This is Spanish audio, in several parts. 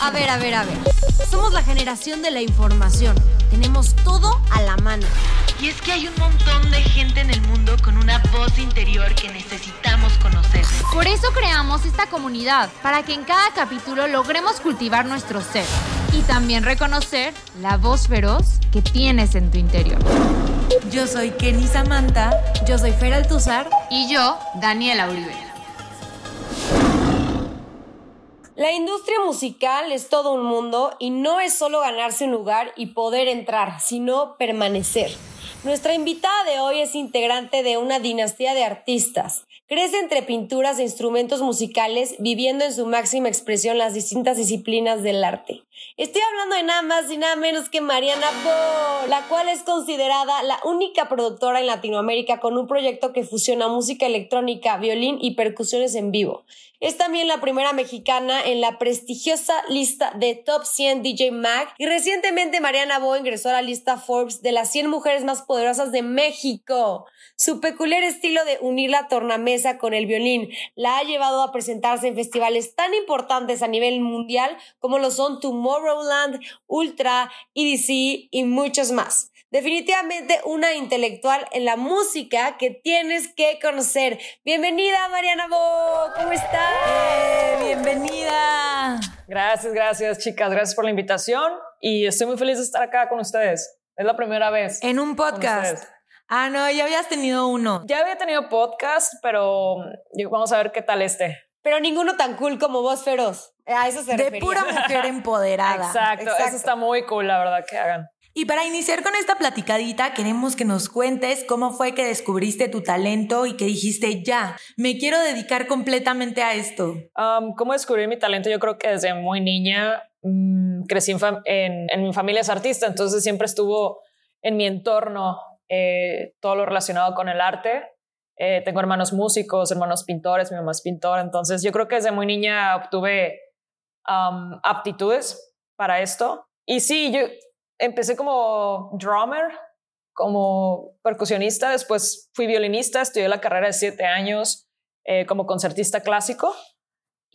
A ver, a ver, a ver. Somos la generación de la información. Tenemos todo a la mano. Y es que hay un montón de gente en el mundo con una voz interior que necesitamos conocer. Por eso creamos esta comunidad, para que en cada capítulo logremos cultivar nuestro ser y también reconocer la voz feroz que tienes en tu interior. Yo soy Kenny Samantha, yo soy Fer Altuzar y yo, Daniela Uribe. La industria musical es todo un mundo y no es solo ganarse un lugar y poder entrar, sino permanecer. Nuestra invitada de hoy es integrante de una dinastía de artistas. Crece entre pinturas e instrumentos musicales, viviendo en su máxima expresión las distintas disciplinas del arte. Estoy hablando de nada más y nada menos que Mariana Bo, la cual es considerada la única productora en Latinoamérica con un proyecto que fusiona música electrónica, violín y percusiones en vivo. Es también la primera mexicana en la prestigiosa lista de Top 100 DJ Mag y recientemente Mariana Bo ingresó a la lista Forbes de las 100 mujeres más poderosas de México. Su peculiar estilo de unir la tornamesa con el violín la ha llevado a presentarse en festivales tan importantes a nivel mundial como lo son Tomorrowland, Ultra, EDC y muchos más. Definitivamente una intelectual en la música que tienes que conocer. Bienvenida Mariana Bo, ¿cómo estás? Eh, bienvenida. Gracias, gracias chicas, gracias por la invitación y estoy muy feliz de estar acá con ustedes. Es la primera vez. En un podcast. Ah, no, ya habías tenido uno. Ya había tenido podcast, pero vamos a ver qué tal este. Pero ninguno tan cool como vos, Feroz. A eso se De pura mujer empoderada. Exacto, Exacto, eso está muy cool, la verdad, que hagan. Y para iniciar con esta platicadita, queremos que nos cuentes cómo fue que descubriste tu talento y que dijiste, ya, me quiero dedicar completamente a esto. ¿Cómo descubrí mi talento? Yo creo que desde muy niña mm, crecí en, mi familia es artista, entonces siempre estuvo en mi entorno eh, todo lo relacionado con el arte. Eh, tengo hermanos músicos, hermanos pintores, mi mamá es pintora, entonces yo creo que desde muy niña obtuve aptitudes para esto. Y sí, yo empecé como drummer, como percusionista, después fui violinista, estudié la carrera de siete años eh, como concertista clásico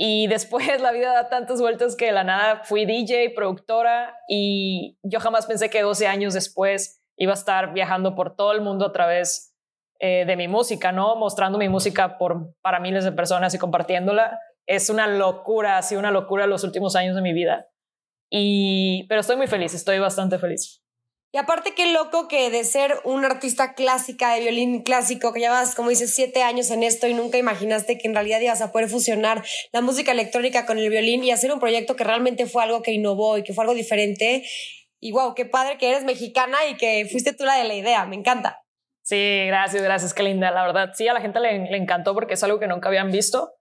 y después la vida da tantas vueltas que de la nada fui DJ, productora y yo jamás pensé que 12 años después iba a estar viajando por todo el mundo a través eh, de mi música, ¿no? Mostrando mi música por, para miles de personas y compartiéndola. Es una locura, ha sido una locura los últimos años de mi vida. Y, pero estoy muy feliz, estoy bastante feliz. Y aparte qué loco que de ser una artista clásica, de violín clásico, que llevas, como dices, siete años en esto y nunca imaginaste que en realidad ibas a poder fusionar la música electrónica con el violín y hacer un proyecto que realmente fue algo que innovó y que fue algo diferente. Y wow, qué padre que eres mexicana y que fuiste tú la de la idea, me encanta. Sí, gracias, gracias, qué linda, la verdad. Sí, a la gente le, encantó porque es algo que nunca habían visto.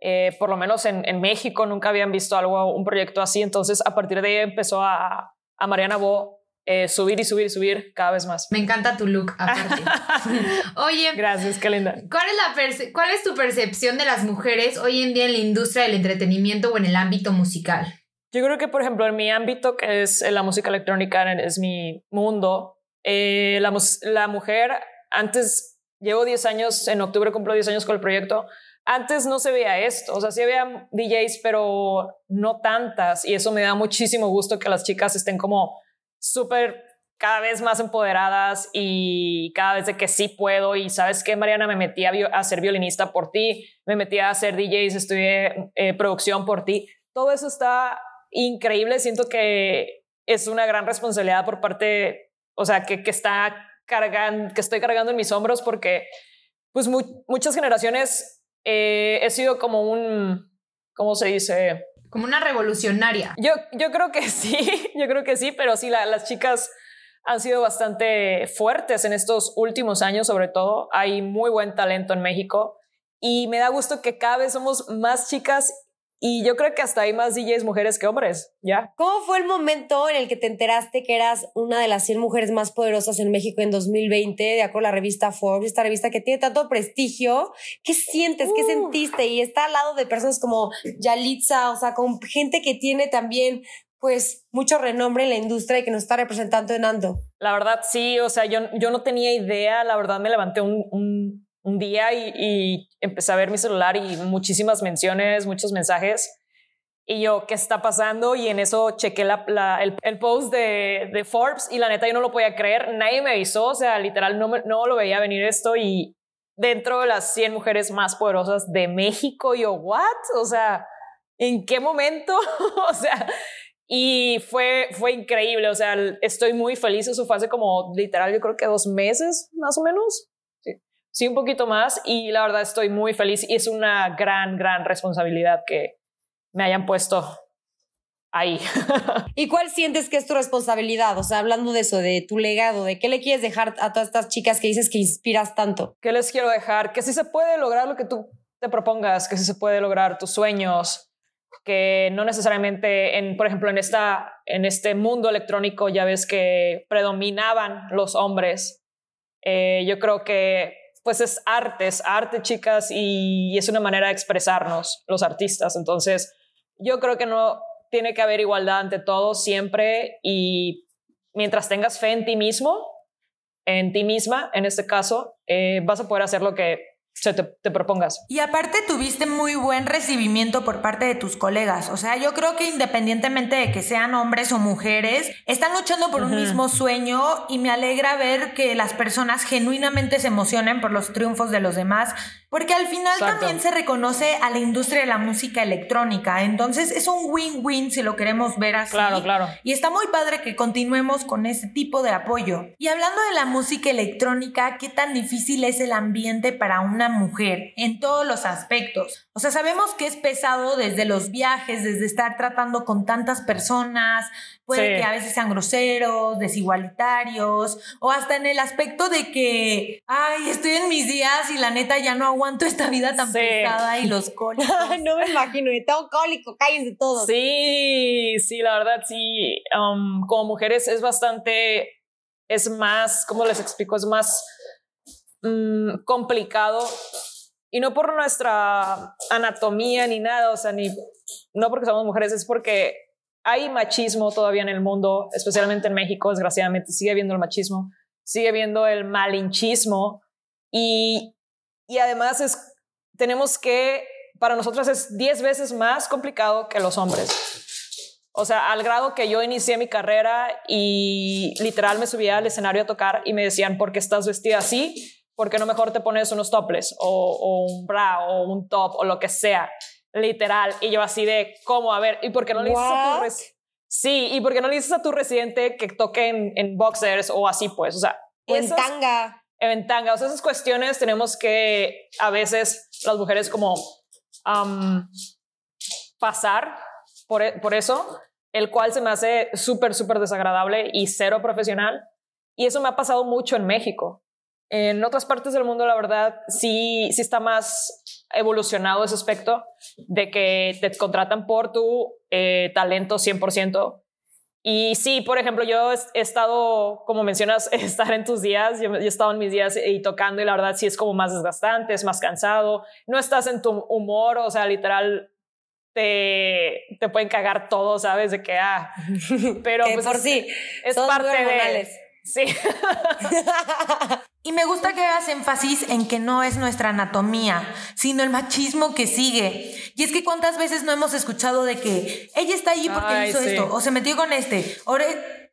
Eh, por lo menos en, en, México nunca habían visto algo, un proyecto así, entonces a partir de ahí empezó a, a Mariana Bo eh, subir y subir y subir cada vez más. Me encanta tu look, aparte. Oye, gracias, qué linda. ¿cuál es, la ¿Cuál es tu percepción de las mujeres hoy en día en la industria del entretenimiento o en el ámbito musical? Yo creo que, por ejemplo, en mi ámbito, que es la música electrónica, es mi mundo, eh, la, la mujer, antes, llevo 10 años, en octubre cumplo 10 años con el proyecto, antes no se veía esto, o sea, sí había DJs, pero no tantas, y eso me da muchísimo gusto que las chicas estén como súper cada vez más empoderadas y cada vez de que sí puedo. Y sabes que Mariana me metí a, ser violinista por ti, me metí a hacer DJs, estudié eh, producción por ti, todo eso está increíble, siento que es una gran responsabilidad por parte, o sea, que, que está cargando, que estoy cargando en mis hombros porque pues muchas generaciones eh, he sido como un, ¿cómo se dice? Como una revolucionaria. Yo, yo creo que sí, yo creo que sí, pero sí, las chicas han sido bastante fuertes en estos últimos años, sobre todo. Hay muy buen talento en México y me da gusto que cada vez somos más chicas Y yo creo que hasta hay más DJs mujeres que hombres, ¿ya? ¿Cómo fue el momento en el que te enteraste que eras una de las 100 mujeres más poderosas en México en 2020, de acuerdo a la revista Forbes, esta revista que tiene tanto prestigio? ¿Qué sientes? ¿Qué sentiste? Y está al lado de personas como Yalitza, o sea, con gente que tiene también pues mucho renombre en la industria y que nos está representando en Ando. La verdad, sí, o sea, yo, yo no tenía idea, la verdad me levanté un, un, un día y, empecé a ver mi celular y muchísimas menciones, muchos mensajes. Y yo, ¿qué está pasando? Y en eso chequé el, post de, Forbes y la neta yo no lo podía creer, nadie me avisó, o sea, literal no, no lo veía venir esto y dentro de las 100 mujeres más poderosas de México, yo, ¿what? O sea, ¿en qué momento? o sea, y fue, fue increíble, o sea, estoy muy feliz, eso fue hace como literal, yo creo que dos meses más o menos, sí, un poquito más, y la verdad estoy muy feliz y es una gran, gran responsabilidad que me hayan puesto ahí. ¿Y cuál sientes que es tu responsabilidad? O sea, hablando de eso, de tu legado, de qué le quieres dejar a todas estas chicas que dices que inspiras tanto. ¿Qué les quiero dejar? Que sí se puede lograr lo que tú te propongas, que sí se puede lograr tus sueños, que no necesariamente, en, por ejemplo, en, esta, en este mundo electrónico ya ves que predominaban los hombres. Eh, yo creo que pues es arte, es arte, chicas, y, es una manera de expresarnos los artistas. Entonces, yo creo que no tiene que haber igualdad ante todo siempre y mientras tengas fe en ti mismo, en ti misma, en este caso, eh, vas a poder hacer lo que se te, propongas. Y aparte tuviste muy buen recibimiento por parte de tus colegas. O sea, yo creo que independientemente de que sean hombres o mujeres, están luchando por un mismo sueño y me alegra ver que las personas genuinamente se emocionen por los triunfos de los demás porque al final también se reconoce a la industria de la música electrónica. Entonces es un win-win si lo queremos ver así. Claro, claro. Y está muy padre que continuemos con ese tipo de apoyo. Y hablando de la música electrónica, ¿qué tan difícil es el ambiente para una mujer en todos los aspectos? O sea, sabemos que es pesado desde los viajes, desde estar tratando con tantas personas, puede que a veces sean groseros, desigualitarios, o hasta en el aspecto de que, ay, estoy en mis días y la neta ya no aguanto esta vida tan pesada y los cólicos. no me imagino, y tengo cólico, cállense todos. Sí, sí, la verdad, sí. Um, como mujeres es bastante, es más, ¿cómo les explico? Es más mm, complicado. Y no por nuestra anatomía ni nada, o sea, ni, no porque somos mujeres, es porque hay machismo todavía en el mundo, especialmente en México, desgraciadamente, sigue habiendo el machismo, sigue habiendo el malinchismo y, y además es, tenemos que, para nosotras es 10 veces más complicado que los hombres. O sea, al grado que yo inicié mi carrera y literal me subía al escenario a tocar y me decían, ¿por qué estás vestida así? ¿Por qué no mejor te pones unos topless o, o un bra o un top o lo que sea? literal. Y yo así de, ¿cómo? A ver, ¿y por qué no le dices a tu Sí, ¿y por qué no le dices a tu residente que toque en, boxers o así pues? O sea, en tanga. En tanga. O sea, esas cuestiones tenemos que a veces las mujeres como pasar por, e, por eso, el cual se me hace súper, súper desagradable y cero profesional. Y eso me ha pasado mucho en México. En otras partes del mundo, la verdad, sí, sí está más evolucionado ese aspecto de que te contratan por tu eh, talento 100%. Y sí, por ejemplo, yo he estado, como mencionas, estar en tus días, yo, he estado en mis días y tocando y la verdad sí es como más desgastante, es más cansado, no estás en tu humor, o sea, literal, te, te pueden cagar todo, ¿sabes? De que, ah, pero pues por sí, es parte de... Sí. Y me gusta que hagas énfasis en que no es nuestra anatomía, sino el machismo que sigue. Y es que cuántas veces no hemos escuchado de que ella está allí porque hizo esto, o se metió con este, o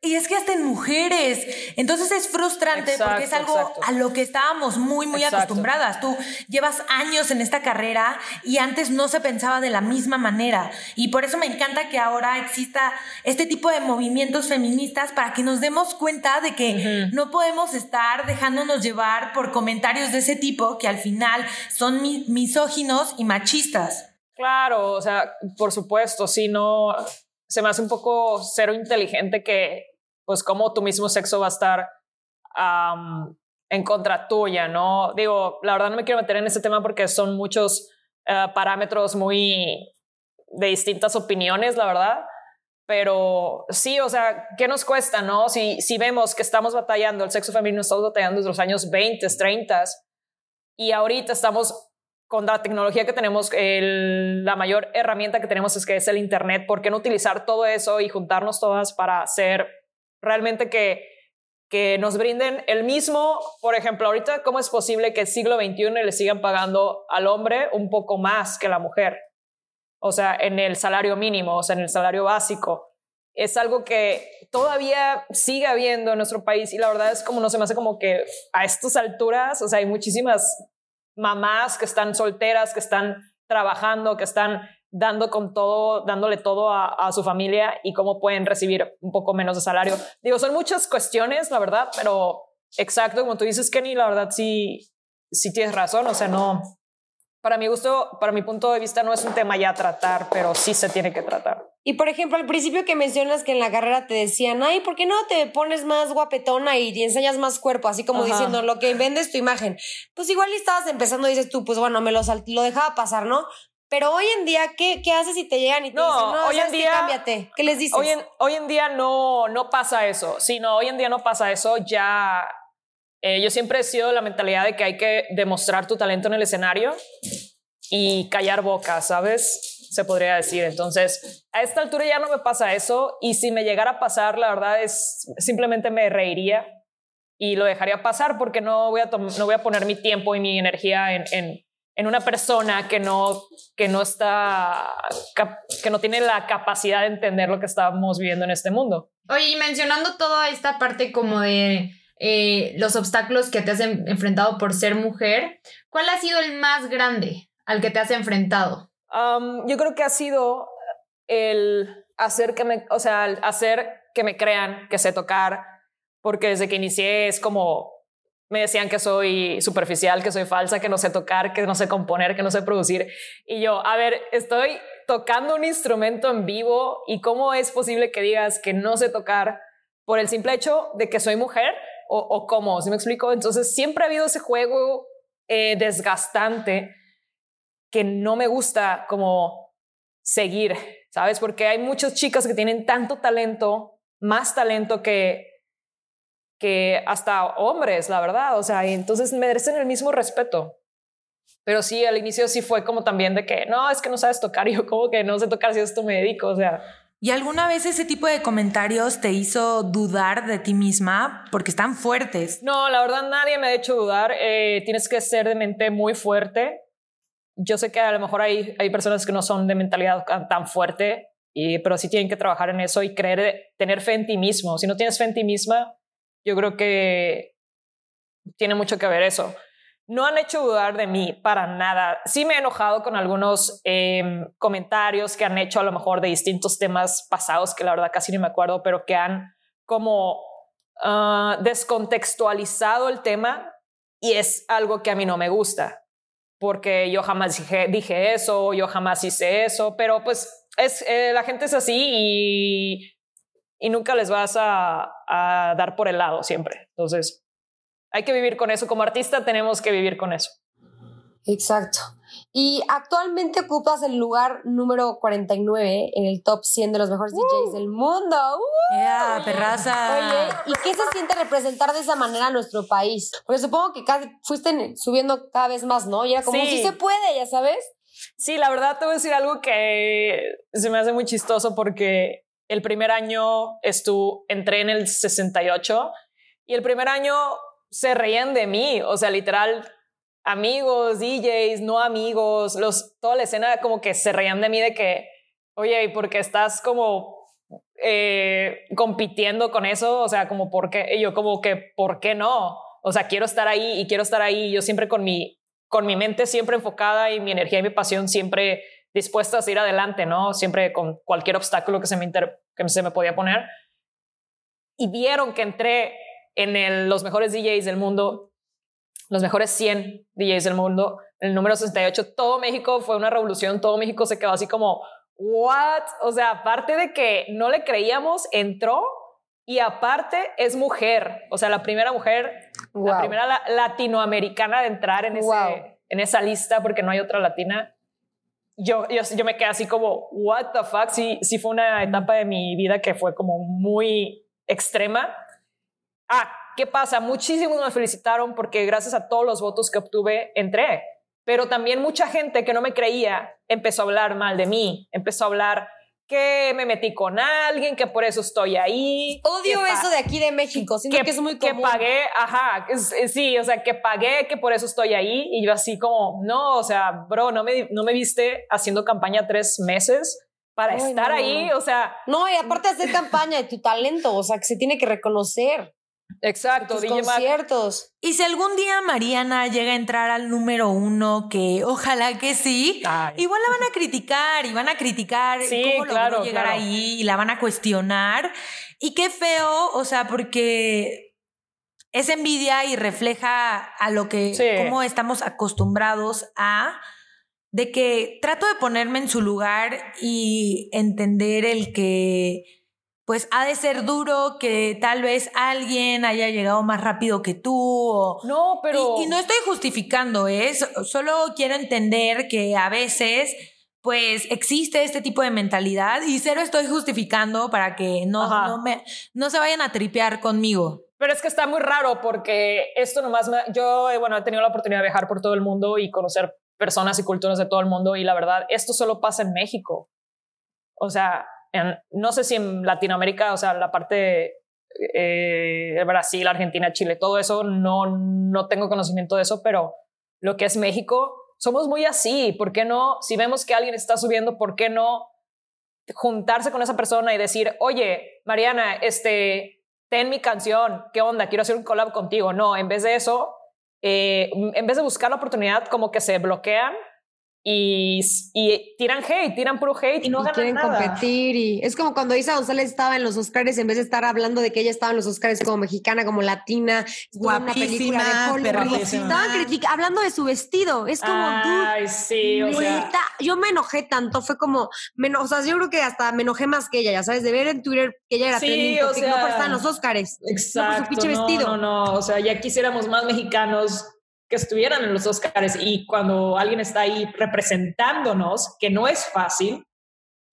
y es que hasta en mujeres. Entonces es frustrante porque es algo a lo que estábamos muy, muy acostumbradas. Tú llevas años en esta carrera y antes no se pensaba de la misma manera. Y por eso me encanta que ahora exista este tipo de movimientos feministas para que nos demos cuenta de que no podemos estar dejándonos llevar por comentarios de ese tipo que al final son misóginos y machistas. Claro, o sea, por supuesto, si no, se me hace un poco cero inteligente que, pues, como tu mismo sexo va a estar en contra tuya, ¿no? Digo, la verdad no me quiero meter en ese tema porque son muchos eh, parámetros muy de distintas opiniones, la verdad. Pero sí, o sea, ¿qué nos cuesta, no? Si, si vemos que estamos batallando, el sexo femenino estamos batallando desde los años 20, 30 y ahorita estamos con la tecnología que tenemos, la mayor herramienta que tenemos es que es el Internet. ¿Por qué no utilizar todo eso y juntarnos todas para hacer realmente que, que nos brinden el mismo, por ejemplo, ahorita, ¿cómo es posible que el siglo XXI le sigan pagando al hombre un poco más que la mujer? o sea, en el salario mínimo, o sea, en el salario básico. Es algo que todavía sigue habiendo en nuestro país y la verdad es como no se me hace como que a estas alturas, o sea, hay muchísimas mamás que están solteras, que están trabajando, que están dando con todo, dándole todo a, su familia y cómo pueden recibir un poco menos de salario. Digo, son muchas cuestiones, la verdad, pero exacto, como tú dices, Kenny, la verdad sí, sí tienes razón, o sea, no, para mi gusto, para mi punto de vista, no es un tema ya a tratar, pero sí se tiene que tratar. Y por ejemplo, al principio que mencionas que en la carrera te decían, ay, ¿por qué no te pones más guapetona y te enseñas más cuerpo? Así como diciendo, lo que vendes tu imagen. Pues igual estabas empezando, dices tú, pues bueno, me lo, lo dejaba pasar, ¿no? Pero hoy en día, ¿qué, qué haces si te llegan y te no, dicen, no, hoy en día, cámbiate? ¿Qué les dices? Hoy en, hoy en día no, no pasa eso. Sí, no, hoy en día no pasa eso. Ya, eh, yo siempre he sido la mentalidad de que hay que demostrar tu talento en el escenario y callar boca, ¿sabes? Se podría decir. Entonces, a esta altura ya no me pasa eso y si me llegara a pasar, la verdad es simplemente me reiría y lo dejaría pasar porque no voy a, no voy a poner mi tiempo y mi energía en, en, en una persona que no, que no está, que no tiene la capacidad de entender lo que estamos viviendo en este mundo. Oye, y mencionando toda esta parte como de eh, los obstáculos que te has enfrentado por ser mujer, ¿cuál ha sido el más grande? al que te has enfrentado? Yo creo que ha sido el hacer que me, o sea, hacer que me crean que sé tocar, porque desde que inicié es como me decían que soy superficial, que soy falsa, que no sé tocar, que no sé componer, que no sé producir. Y yo, a ver, estoy tocando un instrumento en vivo y cómo es posible que digas que no sé tocar por el simple hecho de que soy mujer o, o cómo, ¿sí me explico? Entonces siempre ha habido ese juego eh, desgastante que no me gusta como seguir, ¿sabes? Porque hay muchas chicas que tienen tanto talento, más talento que, que hasta hombres, la verdad. O sea, y entonces merecen el mismo respeto. Pero sí, al inicio sí fue como también de que, no, es que no sabes tocar. Y yo como que no sé tocar si esto me dedico, o sea... ¿Y alguna vez ese tipo de comentarios te hizo dudar de ti misma? Porque están fuertes. No, la verdad nadie me ha hecho dudar. Eh, tienes que ser de mente muy fuerte yo sé que a lo mejor hay, hay personas que no son de mentalidad tan fuerte, y, pero sí tienen que trabajar en eso y creer, tener fe en ti mismo. Si no tienes fe en ti misma, yo creo que tiene mucho que ver eso. No han hecho dudar de mí para nada. Sí me he enojado con algunos em, comentarios que han hecho a lo mejor de distintos temas pasados, que la verdad casi ni me acuerdo, pero que han como ah, descontextualizado el tema y es algo que a mí no me gusta porque yo jamás dije, dije eso, yo jamás hice eso, pero pues es, eh, la gente es así y, y nunca les vas a, a dar por el lado siempre. Entonces, hay que vivir con eso. Como artista tenemos que vivir con eso. Exacto. Y actualmente ocupas el lugar número 49 en el top 100 de los mejores DJs del mundo. ¡Uh! perraza! Oye, ¿y qué se siente representar de esa manera a nuestro país? Porque supongo que cada, fuiste subiendo cada vez más, ¿no? Y era como, sí. se puede, ya sabes. Sí, la verdad te voy a decir algo que se me hace muy chistoso porque el primer año estuve, entré en el 68 y el primer año se reían de mí, o sea, literal amigos, DJs, no amigos, los, toda la escena como que se reían de mí de que, oye, ¿y por qué estás como eh, compitiendo con eso? O sea, como por qué, y yo como que, ¿por qué no? O sea, quiero estar ahí y quiero estar ahí. Yo siempre con mi, con mi mente siempre enfocada y mi energía y mi pasión siempre dispuesta a seguir adelante, ¿no? Siempre con cualquier obstáculo que se me, que se me podía poner. Y vieron que entré en los mejores DJs del mundo los mejores 100 DJs del mundo, el número 68, todo México fue una revolución, todo México se quedó así como, ¿what? O sea, aparte de que no le creíamos, entró y aparte es mujer, o sea, la primera mujer, la primera latinoamericana de entrar en, ese, en esa lista, porque no hay otra latina. yo, yo, yo, me quedé así como, what the fuck, sí, sí fue una etapa de mi vida que fue como muy extrema. Ah, ¿qué pasa? Muchísimos me felicitaron porque gracias a todos los votos que obtuve, entré. Pero también mucha gente que no me creía empezó a hablar mal de mí, empezó a hablar que me metí con alguien, que por eso estoy ahí. Odio eso de aquí de México, siento que, es muy común. Que pagué, ajá, sí, o sea, que pagué, que por eso estoy ahí. Y yo así como, no, o sea, bro, no me, no me viste haciendo campaña tres meses para estar ahí, o sea. No, y aparte hacer campaña de tu talento, o sea, que se tiene que reconocer. Exacto, DJ conciertos. Y si algún día Mariana llega a entrar al número uno, que ojalá que sí, igual la van a criticar y van a criticar cómo logró llegar ahí y la van a cuestionar. Y qué feo, o sea, porque es envidia y refleja a lo que, cómo estamos acostumbrados a de que trato de ponerme en su lugar y entender el que pues ha de ser duro que tal vez alguien haya llegado más rápido que tú. O, no, pero... Y, no estoy justificando, ¿eh? Solo quiero entender que a veces pues existe este tipo de mentalidad y cero estoy justificando para que no, no, me, no se vayan a tripear conmigo. Pero es que está muy raro porque esto nomás, me, yo, bueno, he tenido la oportunidad de viajar por todo el mundo y conocer personas y culturas de todo el mundo y la verdad, esto solo pasa en México. O sea, no sé si en Latinoamérica, o sea, la parte eh, Brasil, Argentina, Chile, todo eso, no, no tengo conocimiento de eso, pero lo que es México, somos muy así. ¿Por qué no? Si vemos que alguien está subiendo, ¿por qué no juntarse con esa persona y decir, oye, Mariana, este, ten mi canción, ¿qué onda? Quiero hacer un collab contigo. No, en vez de eso, eh, en vez de buscar la oportunidad, como que se bloquean y, y, tiran hate, tiran puro hate y no ganan quieren competir y es como cuando Isa González estaba en los Oscars en vez de estar hablando de que ella estaba en los Oscars como mexicana, como latina, guapísima, Estaban hablando de su vestido, es como Ay, sí, o sea. yo me enojé tanto, fue como, o sea, yo creo que hasta me enojé más que ella, ya sabes, de ver en Twitter que ella era sí, o sea, no por estar en los Oscars, exacto, no su pinche vestido. No, no, o sea, ya quisiéramos más mexicanos que estuvieran en los Oscars y cuando alguien está ahí representándonos, que no es fácil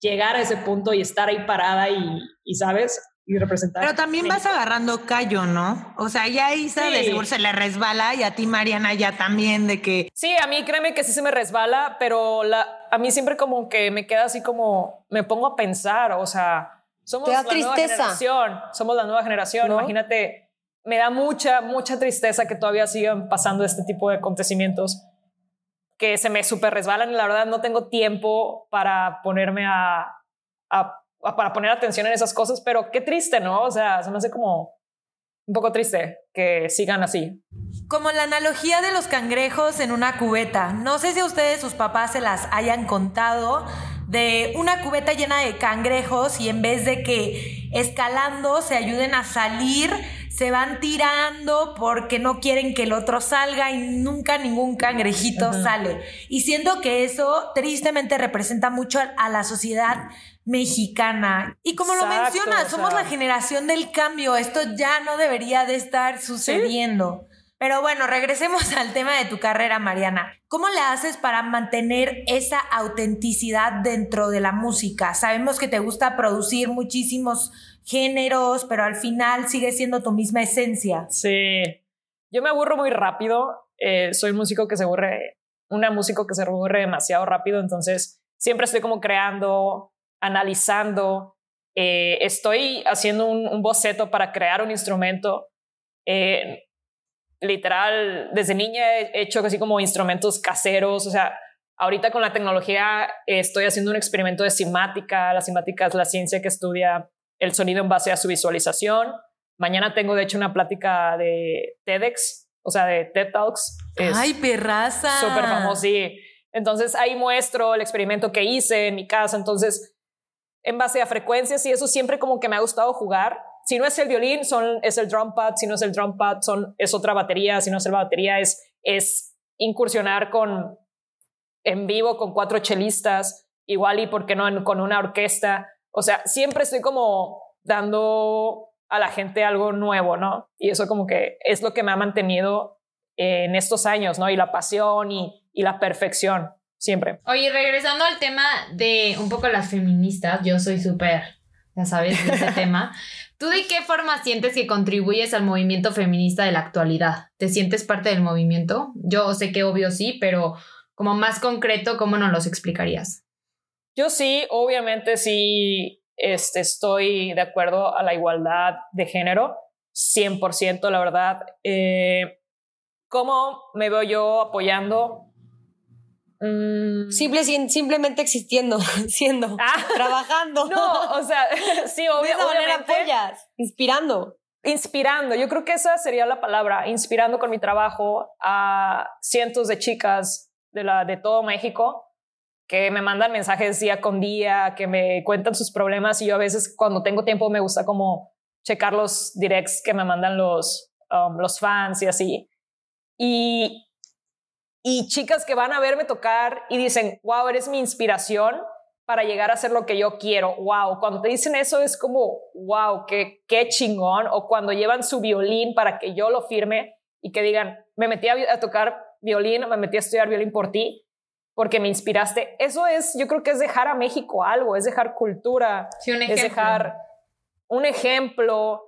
llegar a ese punto y estar ahí parada y, y ¿sabes? Y representar. Pero también vas agarrando callo, ¿no? O sea, ya Isa de seguro se le resbala y a ti, Mariana, ya también de que... Sí, a mí créeme que sí se me resbala, pero la, a mí siempre como que me queda así como, me pongo a pensar, o sea, somos la nueva generación, somos la nueva generación, imagínate me da mucha, mucha tristeza que todavía sigan pasando este tipo de acontecimientos que se me súper resbalan la verdad no tengo tiempo para ponerme a, para poner atención en esas cosas, pero qué triste, ¿no? O sea, se me hace como un poco triste que sigan así. Como la analogía de los cangrejos en una cubeta. No sé si a ustedes, sus papás, se las hayan contado de una cubeta llena de cangrejos y en vez de que escalando se ayuden a salir, se van tirando porque no quieren que el otro salga y nunca ningún cangrejito sale. Y siento que eso tristemente representa mucho a la sociedad mexicana. Y como lo mencionas, somos la generación del cambio. Esto ya no debería de estar sucediendo. Pero bueno, regresemos al tema de tu carrera, Mariana. ¿Cómo le haces para mantener esa autenticidad dentro de la música? Sabemos que te gusta producir muchísimos géneros, pero al final sigue siendo tu misma esencia. Sí, yo me aburro muy rápido, eh, soy un músico que se aburre, una músico que se aburre demasiado rápido, entonces siempre estoy como creando, analizando, eh, estoy haciendo un, boceto para crear un instrumento. Eh, literal, desde niña he hecho así como instrumentos caseros, o sea, ahorita con la tecnología estoy haciendo un experimento de simática, la simática es la ciencia que estudia el sonido en base a su visualización. Mañana tengo, de hecho, una plática de TEDx, o sea, de TED Talks. ¡Ay, perraza! Súper famoso, sí. Entonces ahí muestro el experimento que hice en mi casa. Entonces, en base a frecuencias y eso siempre como que me ha gustado jugar. Si no es el violín, son, es el drum pad. Si no es el drum pad, son, es otra batería. Si no es la batería, es, es incursionar con, en vivo con cuatro chelistas. Igual y, ¿por qué no, con una orquesta? O sea, siempre estoy como dando a la gente algo nuevo, ¿no? Y eso como que es lo que me ha mantenido en estos años, ¿no? Y la pasión y, la perfección. siempre. Oye, regresando al tema de un poco las feministas, yo soy súper, ya sabes, de ese tema. ¿Tú de qué forma sientes que contribuyes al movimiento feminista de la actualidad? ¿Te sientes parte del movimiento? Yo sé que obvio sí, pero como más concreto, ¿cómo nos los explicarías? Yo sí, obviamente sí este, estoy de acuerdo a la igualdad de género, 100%, la verdad. Eh, ¿Cómo me veo yo apoyando? Mm. Simple, simplemente existiendo, siendo, ah. trabajando. No, o sea, sí, obviamente. apoyas, inspirando. Inspirando, yo creo que esa sería la palabra, inspirando con mi trabajo a cientos de chicas de, la, de todo México que me mandan mensajes día con día, que me cuentan sus problemas y yo a veces cuando tengo tiempo me gusta como checar los directs que me mandan los, um, los fans y así. Y, y chicas que van a verme tocar y dicen, wow, eres mi inspiración para llegar a hacer lo que yo quiero. Wow, cuando te dicen eso es como, wow, qué, qué chingón. O cuando llevan su violín para que yo lo firme y que digan, me metí a tocar violín, me metí a estudiar violín por ti porque me inspiraste. Eso es, yo creo que es dejar a México algo, es dejar cultura, es dejar un ejemplo.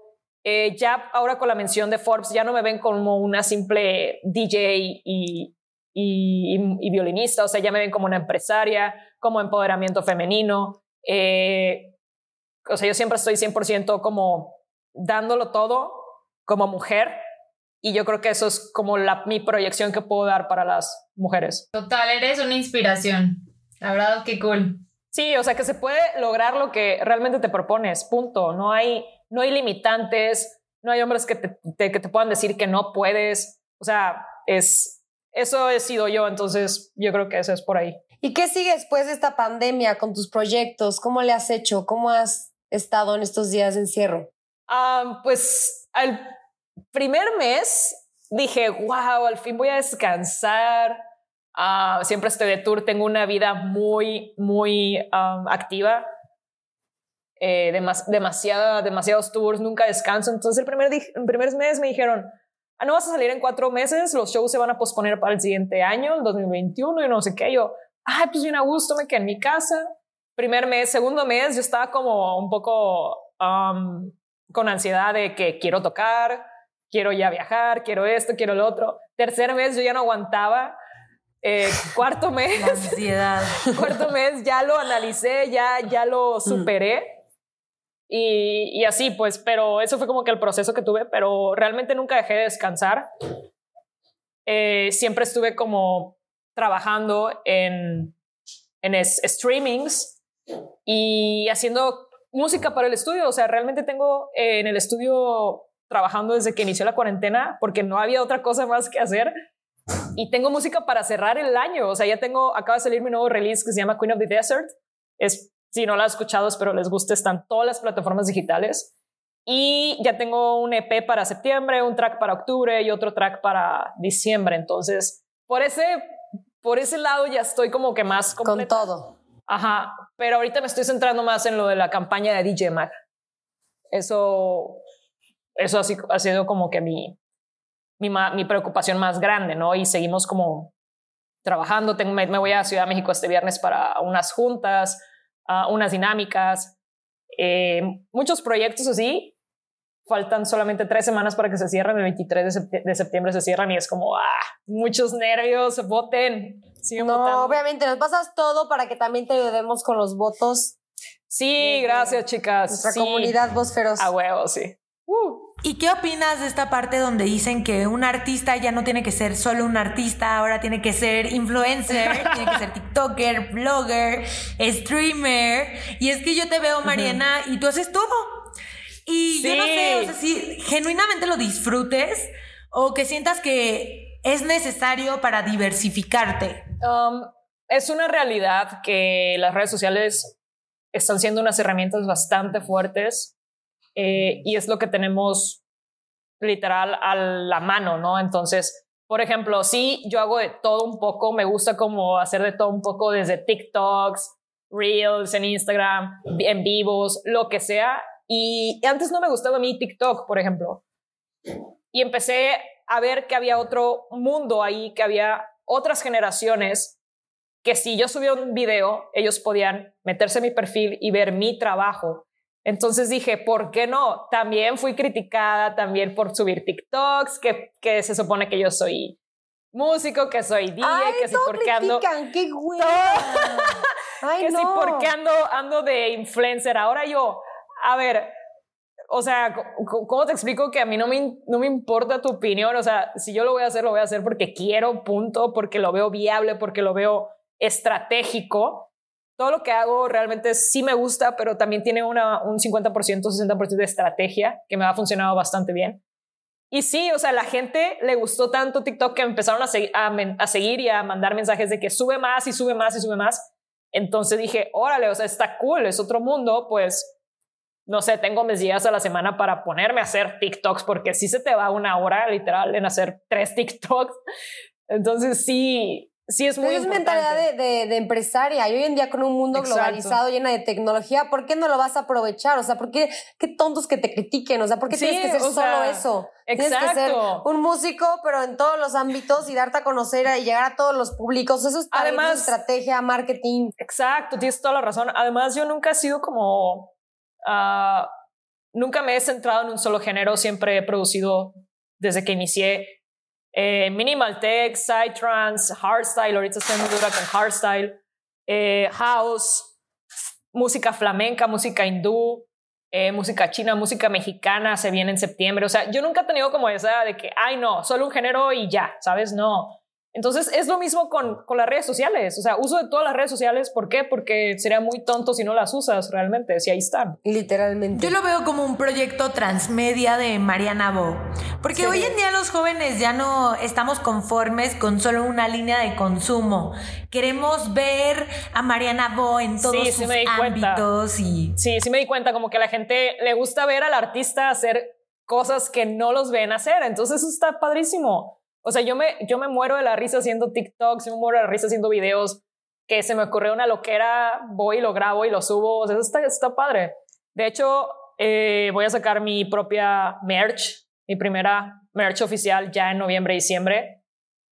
Eh, ya ahora con la mención de Forbes, ya no me ven como una simple DJ y, y, violinista, o sea, ya me ven como una empresaria, como empoderamiento femenino. Eh, o sea, yo siempre estoy 100% como dándolo todo como mujer y yo creo que eso es como la, mi proyección que puedo dar para las mujeres. Total, eres una inspiración. La verdad, qué cool. Sí, o sea que se puede lograr lo que realmente te propones, punto. No hay, no hay limitantes, no hay hombres que te, que te puedan decir que no puedes. O sea, es, eso he sido yo, entonces yo creo que eso es por ahí. ¿Y qué sigue después de esta pandemia con tus proyectos? ¿Cómo le has hecho? ¿Cómo has estado en estos días de encierro? Ah, pues al primer mes dije, wow, al fin voy a descansar. Ah, siempre estoy de tour, tengo una vida muy, muy um, activa. Eh, demasiada, demasiados tours, nunca descanso. Entonces el primer, el primer mes me dijeron, ah, no vas a salir en cuatro meses, los shows se van a posponer para el siguiente año, el 2021 y no sé qué. Yo, ay, pues bien a gusto, me quedé en mi casa. Primer mes, segundo mes, yo estaba como un poco um, con ansiedad de que quiero tocar, quiero ya viajar, quiero esto, quiero lo otro. Tercer mes yo ya no aguantaba. Eh, cuarto mes. La ansiedad. cuarto mes ya lo analicé, ya, ya lo superé. Y, y, así, pues, pero eso fue como que el proceso que tuve, pero realmente nunca dejé de descansar. Eh, siempre estuve como trabajando en, en streamings y haciendo música para el estudio. O sea, realmente tengo en el estudio trabajando desde que inició la cuarentena porque no había otra cosa más que hacer. Y tengo música para cerrar el año. O sea, ya tengo, acaba de salir mi nuevo release que se llama Queen of the Desert. Es, si no lo has escuchado, espero les guste, están todas las plataformas digitales. Y ya tengo un EP para septiembre, un track para octubre y otro track para diciembre. Entonces, por ese, por ese lado ya estoy como que más completa. Con todo. Ajá, pero ahorita me estoy centrando más en lo de la campaña de DJ Mag. Eso eso ha sido como que mi, mi, mi, preocupación más grande, ¿no? Y seguimos como trabajando. Tengo, me, voy a Ciudad de México este viernes para unas juntas, uh, unas dinámicas, eh, muchos proyectos así. Faltan solamente tres semanas para que se cierren. El 23 de, septiembre se cierran y es como, ah, muchos nervios, voten. no, obviamente nos pasas todo para que también te ayudemos con los votos. Sí, gracias, chicas. Nuestra comunidad Voz Feroz. A huevo, sí. Uh. ¿Y qué opinas de esta parte donde dicen que un artista ya no tiene que ser solo un artista, ahora tiene que ser influencer, tiene que ser TikToker, blogger, streamer? Y es que yo te veo, Mariana, y tú haces todo. Y yo no sé, o sea, si genuinamente lo disfrutes o que sientas que es necesario para diversificarte. Um, es una realidad que las redes sociales están siendo unas herramientas bastante fuertes eh, y es lo que tenemos literal a la mano, ¿no? Entonces, por ejemplo, sí, yo hago de todo un poco, me gusta como hacer de todo un poco desde TikToks, Reels en Instagram, en vivos, lo que sea. Y antes no me gustaba a mí TikTok, por ejemplo. Y empecé a ver que había otro mundo ahí, que había otras generaciones que si yo subía un video, ellos podían meterse en mi perfil y ver mi trabajo. Entonces dije, ¿por qué no? También fui criticada también por subir TikToks, que, que se supone que yo soy músico, que soy DJ, que si porque ando... ¡Qué güey! que si porque ando, ando de influencer. Ahora yo, a ver, o sea, ¿cómo te explico que a mí no me, no me importa tu opinión? O sea, si yo lo voy a hacer, lo voy a hacer porque quiero, punto, porque lo veo viable, porque lo veo estratégico. Todo lo que hago realmente sí me gusta, pero también tiene una, un 50%, 60% de estrategia que me ha funcionado bastante bien. Y sí, o sea, la gente le gustó tanto TikTok que empezaron a, a, seguir y a mandar mensajes de que sube más y sube más y sube más. Entonces dije, órale, o sea, está cool, es otro mundo, pues no sé, tengo mis días a la semana para ponerme a hacer TikToks porque sí se te va una hora literal en hacer tres TikToks. Entonces sí, sí es muy es mentalidad de, de, empresaria y hoy en día con un mundo globalizado llena de tecnología, ¿por qué no lo vas a aprovechar? O sea, ¿por qué, qué tontos que te critiquen? O sea, ¿por qué tienes que ser solo eso? Tienes que ser un músico, pero en todos los ámbitos y darte a conocer y llegar a todos los públicos. Eso es para Además, estrategia, marketing. Exacto, tienes toda la razón. Además, yo nunca he sido como Ah, nunca me he centrado en un solo género, siempre he producido desde que inicié eh, minimal tech, psytrance, hardstyle, ahorita estoy muy dura con hardstyle, eh, house, música flamenca, música hindú, eh, música china, música mexicana, se viene en septiembre. O sea, yo nunca he tenido como esa de que, ay, no, solo un género y ya, ¿sabes? No. Entonces es lo mismo con, con, las redes sociales, o sea, uso de todas las redes sociales, ¿por qué? Porque sería muy tonto si no las usas realmente, si ahí están. Literalmente. Yo lo veo como un proyecto transmedia de Mariana Bo, porque hoy en día los jóvenes ya no estamos conformes con solo una línea de consumo. Queremos ver a Mariana Bo en todos sí, sus ámbitos y Sí, sí me di cuenta como que a la gente le gusta ver al artista hacer cosas que no los ven hacer, entonces eso está padrísimo. O sea, yo me, yo me muero de la risa haciendo TikToks, me muero de la risa haciendo videos que se me ocurrió una loquera, voy y lo grabo y lo subo. O sea, eso está, está padre. De hecho, eh, voy a sacar mi propia merch, mi primera merch oficial ya en noviembre, diciembre.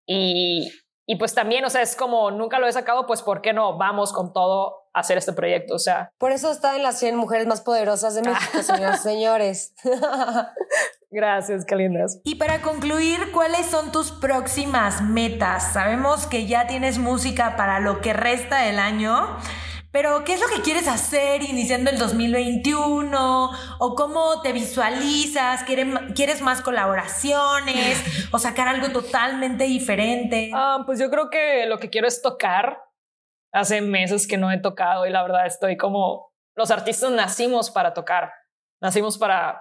Y, y pues también, o sea, es como nunca lo he sacado, pues ¿por qué no? Vamos con todo hacer este proyecto, o sea. Por eso está en las 100 mujeres más poderosas de México, señores, señores. Gracias, qué lindas. Y para concluir, ¿cuáles son tus próximas metas? Sabemos que ya tienes música para lo que resta del año. Pero, ¿qué es lo que quieres hacer iniciando el 2021? ¿O cómo te visualizas? ¿Quieres más colaboraciones? ¿O sacar algo totalmente diferente? Ah, pues yo creo que lo que quiero es tocar. Hace meses que no he tocado y la verdad estoy como... Los artistas nacimos para tocar. Nacimos para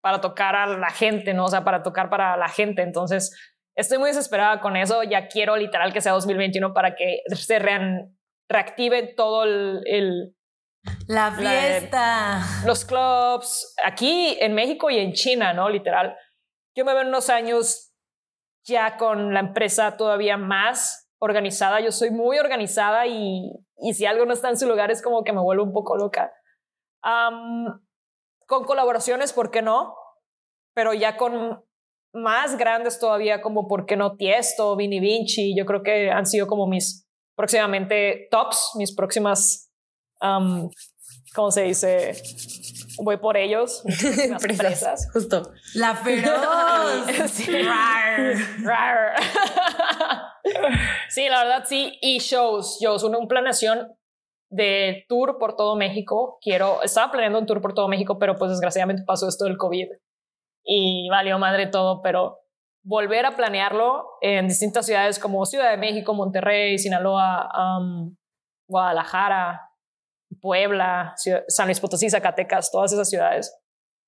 para tocar a la gente, ¿no? O sea, para tocar para la gente. Entonces, estoy muy desesperada con eso. Ya quiero literal que sea 2021 para que se reactive todo el... la fiesta. los clubs, aquí en México y en China, ¿no? Literal. Yo me veo en unos años ya con la empresa todavía más organizada. Yo soy muy organizada y, y si algo no está en su lugar es como que me vuelvo un poco loca con colaboraciones, ¿por qué no? Pero ya con más grandes todavía, como ¿por qué no Tiesto, Vini Vinci? Yo creo que han sido como mis próximamente tops, mis próximas, ¿cómo se dice? Voy por ellos. Empresas, justo. La feroz. sí. sí, la verdad sí. Y shows, shows, una, una planeación de tour por todo México. Quiero, estaba planeando un tour por todo México, pero pues desgraciadamente pasó esto del COVID y valió madre todo, pero volver a planearlo en distintas ciudades como Ciudad de México, Monterrey, Sinaloa, Guadalajara, Puebla, San Luis Potosí, Zacatecas, todas esas ciudades.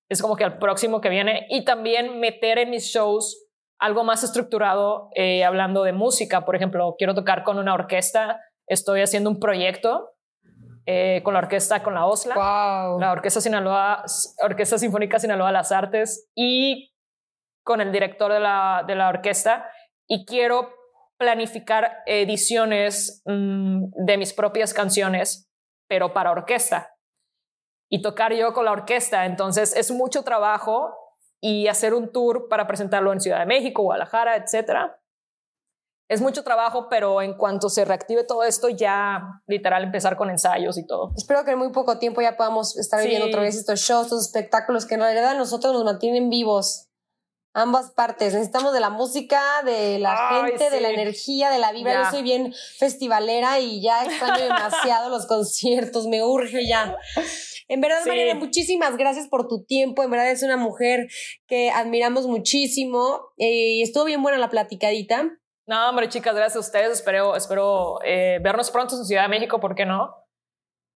Es como que al próximo que viene y también meter en mis shows algo más estructurado, eh, hablando de música, por ejemplo, quiero tocar con una orquesta, estoy haciendo un proyecto eh, con la orquesta, con la OSLA, la Orquesta, Sinaloa, orquesta Sinfónica Sinaloa de las Artes y con el director de la, de la orquesta. Y quiero planificar ediciones mm, de mis propias canciones, pero para orquesta. Y tocar yo con la orquesta. Entonces es mucho trabajo y hacer un tour para presentarlo en Ciudad de México, Guadalajara, etcétera es mucho trabajo, pero en cuanto se reactive todo esto, ya literal empezar con ensayos y todo. Espero que en muy poco tiempo ya podamos estar viviendo otra vez estos shows, estos espectáculos que en realidad nosotros nos mantienen vivos. Ambas partes. Necesitamos de la música, de la gente, de la energía, de la vibra. Yo soy bien festivalera y ya extraño demasiado los conciertos. Me urge ya. En verdad, Mariana, muchísimas gracias por tu tiempo. En verdad es una mujer que admiramos muchísimo. Eh, y estuvo bien buena la platicadita. No, hombre, chicas, gracias a ustedes. Espero, espero eh, vernos pronto en Ciudad de México, ¿por qué no?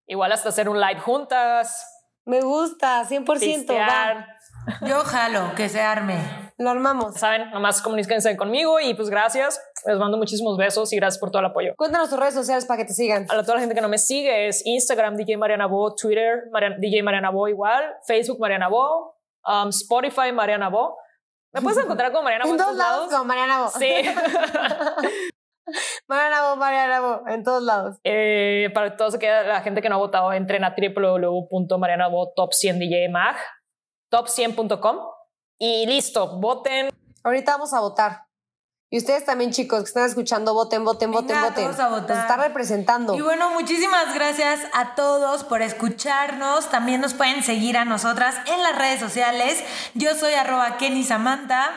Igual hasta hacer un live juntas. Me gusta, 100%. Va. Yo jalo, que se arme. Lo armamos. Saben, nomás comuníquense conmigo y pues gracias. Les mando muchísimos besos y gracias por todo el apoyo. Cuéntanos tus redes sociales para que te sigan. A toda la gente que no me sigue es Instagram DJ Mariana Bo, Twitter Mariana, DJ Mariana Bo igual, Facebook Mariana Bo, um, Spotify Mariana Bo. Me puedes encontrar con Mariana Bo en, todos lados. Con Mariana Bo. Sí. Mariana Bo, Mariana Bo, en todos lados. Eh, para toda la gente que no ha votado, entren a www.marianabotop100djmag top100.com y listo, voten. Ahorita vamos a votar. Y ustedes también, chicos, que están escuchando, voten, voten, voten, voten. Todos a votar. Nos está representando. Y bueno, muchísimas gracias a todos por escucharnos. También nos pueden seguir a nosotras en las redes sociales. Yo soy arroba Kenny Samantha.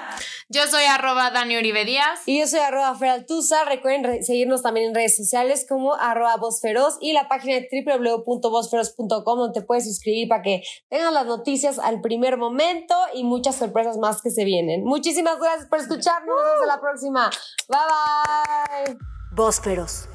Yo soy arroba Dani Uribe Díaz. Y yo soy arroba Feraltuza. Recuerden seguirnos también en redes sociales como arroba Vozferoz y la página de www.vozferoz.com donde te puedes suscribir para que tengan las noticias al primer momento y muchas sorpresas más que se vienen. Muchísimas gracias por escucharnos. Hasta la próxima. Bye bye. Vozferoz.